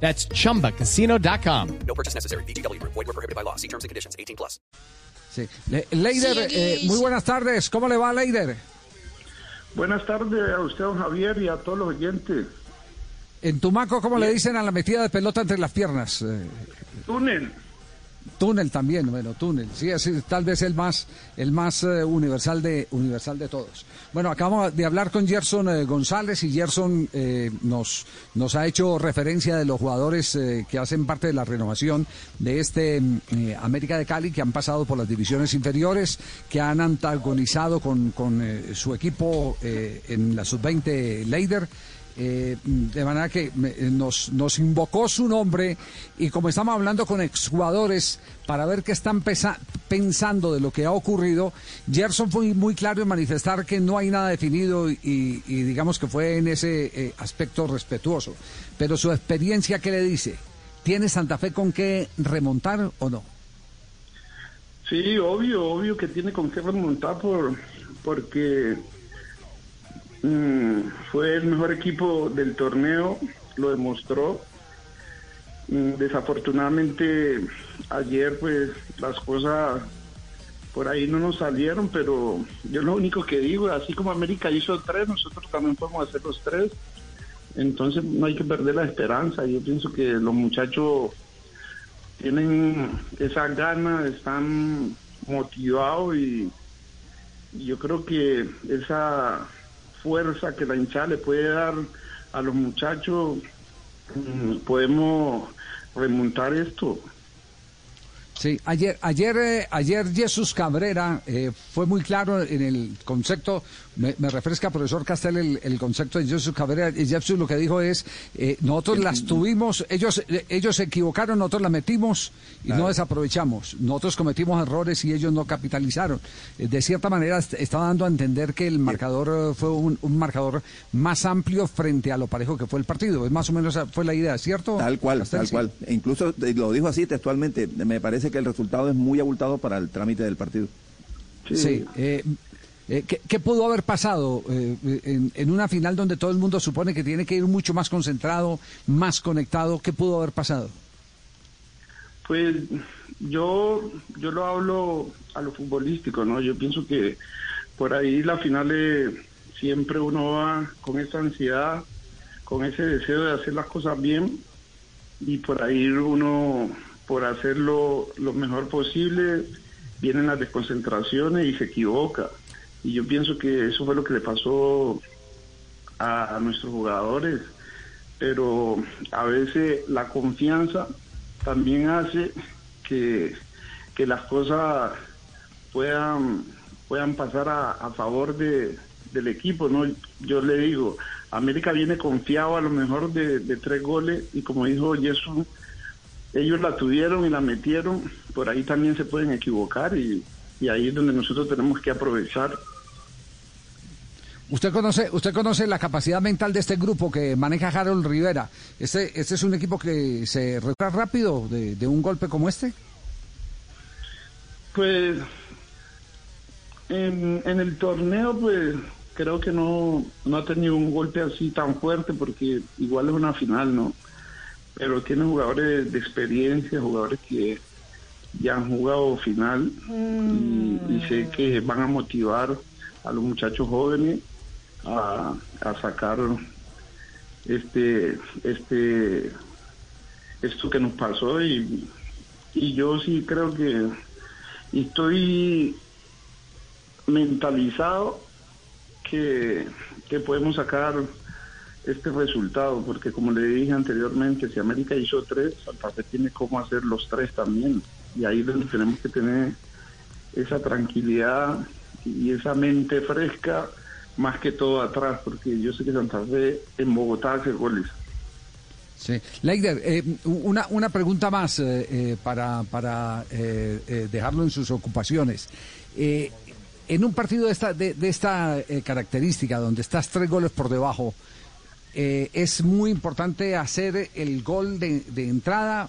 That's chumbacasino.com. No purchase necessary. BGW. Void were prohibited by law. See terms and conditions. 18 plus. Sí. Le- Leider, eh, muy buenas tardes. ¿Cómo le va, Leider? Buenas tardes a usted, don Javier, y a todos los oyentes. En Tumaco, ¿cómo le dicen a la metida de pelota entre las piernas? Eh, Túnel. Túnel también, bueno, túnel. Sí, es tal vez el más, el más eh, universal de universal de todos. Bueno, acabamos de hablar con Gerson eh, González y Gerson eh, nos, nos ha hecho referencia de los jugadores eh, que hacen parte de la renovación de este mm, América de Cali, que han pasado por las divisiones inferiores, que han antagonizado con, con su equipo en la sub-20 Leider. Eh, de manera que eh, nos, nos invocó su nombre y como estamos hablando con exjugadores para ver qué están pensando de lo que ha ocurrido, Gerson fue muy claro en manifestar que no hay nada definido y, y digamos que fue en ese eh, aspecto respetuoso. Pero su experiencia, ¿qué le dice? ¿Tiene Santa Fe con qué remontar o no? Sí, obvio, obvio que tiene con qué remontar por, porque mm, fue el mejor equipo del torneo, lo demostró. Mm, desafortunadamente ayer pues las cosas por ahí no nos salieron, pero yo lo único que digo, así como América hizo tres, nosotros también podemos hacer los tres. Entonces no hay que perder la esperanza. Yo pienso que los muchachos tienen esa gana, están motivados y, y yo creo que esa fuerza que la hinchada le puede dar a los muchachos, mm, podemos remontar esto. Sí, ayer, ayer, eh, ayer Jesús Cabrera eh, fue muy claro en el concepto, me, me refresca profesor Castel el, el concepto de Jesús Cabrera, y Jesús lo que dijo es, eh, nosotros las tuvimos, ellos, eh, ellos se equivocaron, nosotros las metimos y no desaprovechamos, nosotros cometimos errores y ellos no capitalizaron. Eh, de cierta manera est- estaba dando a entender que el marcador fue un, un marcador más amplio frente a lo parejo que fue el partido, es más o menos esa fue la idea, ¿cierto? Tal cual, Castel? tal Sí. cual. E incluso lo dijo así textualmente. Me parece que el resultado es muy abultado para el trámite del partido. Sí. eh, eh, ¿qué, qué pudo haber pasado eh, en, en una final donde todo el mundo supone que tiene que ir mucho más concentrado, más conectado? ¿Qué pudo haber pasado? Pues yo, yo lo hablo a lo futbolístico, ¿no? Yo pienso que por ahí las finales siempre uno va con esa ansiedad, con ese deseo de hacer las cosas bien y por ahí uno, por hacerlo lo mejor posible, vienen las desconcentraciones y se equivoca. Y yo pienso que eso fue lo que le pasó a, nuestros jugadores, pero a veces la confianza también hace que, que las cosas puedan, puedan pasar a, a favor de, del equipo, ¿no? Yo le digo, América viene confiado a lo mejor de, de tres goles y como dijo Jesús, ellos la tuvieron y la metieron, por ahí también se pueden equivocar y, y ahí es donde nosotros tenemos que aprovechar. Usted conoce, usted conoce la capacidad mental de este grupo que maneja Harold Rivera. ¿Este, este es un equipo que se recupera rápido de, de un golpe como este? Pues en, en el torneo, pues creo que no, no ha tenido un golpe así tan fuerte porque igual es una final, ¿no? Pero tiene jugadores de experiencia, jugadores que ya han jugado final y, y sé que van a motivar a los muchachos jóvenes a, a sacar este este esto que nos pasó y, y yo sí creo que estoy mentalizado que, que podemos sacar este resultado, porque como le dije anteriormente, si América hizo tres, Santa Fe tiene cómo hacer los tres también. Y ahí donde tenemos que tener esa tranquilidad y esa mente fresca, más que todo atrás, porque yo sé que Santa Fe en Bogotá hace goles. Sí. Leider, eh, una, una pregunta más eh, eh, para, para eh, eh, dejarlo en sus ocupaciones. Eh, en un partido de esta, de, esta característica, donde estás tres goles por debajo, eh, ¿es muy importante hacer el gol de, entrada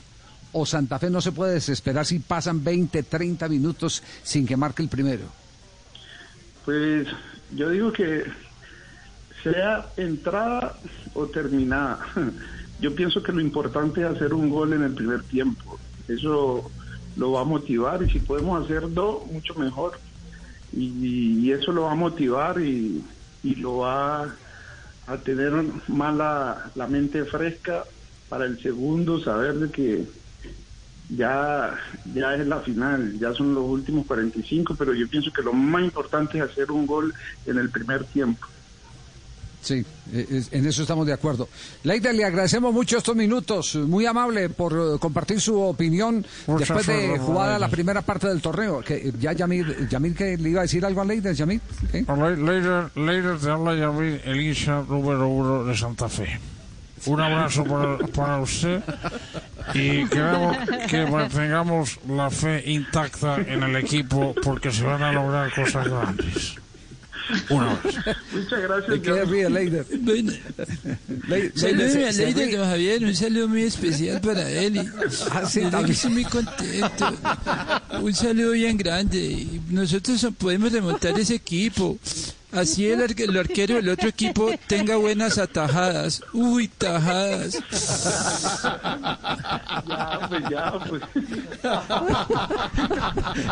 o Santa Fe no se puede desesperar si pasan 20, 30 minutos sin que marque el primero? Pues yo digo que sea entrada o terminada. Yo pienso que lo importante es hacer un gol en el primer tiempo. Eso lo va a motivar y si podemos hacer dos, mucho mejor. Y, y eso lo va a motivar y, y lo va a tener más la, la mente fresca para el segundo, saber de que ya, ya es la final, ya son los últimos 45, pero yo pienso que lo más importante es hacer un gol en el primer tiempo. Sí, eh, es- en eso estamos de acuerdo. Leider, le agradecemos mucho estos minutos, muy amable por eh, compartir su opinión Muchas después de jugada la primera parte del torneo. Que eh, ya Yamir, Yamir que le iba a decir algo a Leider, Yamir. ¿Qué? Later, later te habla Yamil, el hincha número uno de Santa Fe. Un abrazo para, para usted y queremos que mantengamos la fe intacta en el equipo porque se van a lograr cosas grandes. Un abrazo. Muchas gracias. ¿De qué John. ríe Leider? Bueno, se- a Leider, don Javier, un saludo muy especial para él. Y, Ah, sí, que estoy muy contento. Un saludo bien grande. Y nosotros podemos remontar ese equipo. Así el, ar- el arquero del otro equipo tenga buenas atajadas. Uy, tajadas. Ya, pues ya, pues.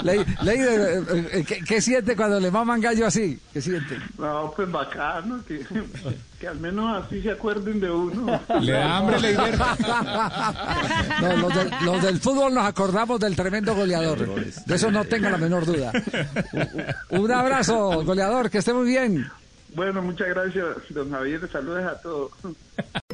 Le- Leider, ¿qué, qué siente cuando le maman gallo así? ¿Qué siente? No, pues bacano, que, que al menos así se acuerden de uno. Le da hambre, Leider. No, los, del, los del fútbol nos acordamos del tremendo goleador. De eso no tenga la menor duda. Un un abrazo, goleador, que esté muy bien. Bueno, muchas gracias, don Javier. Saludos a todos.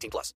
18 plus.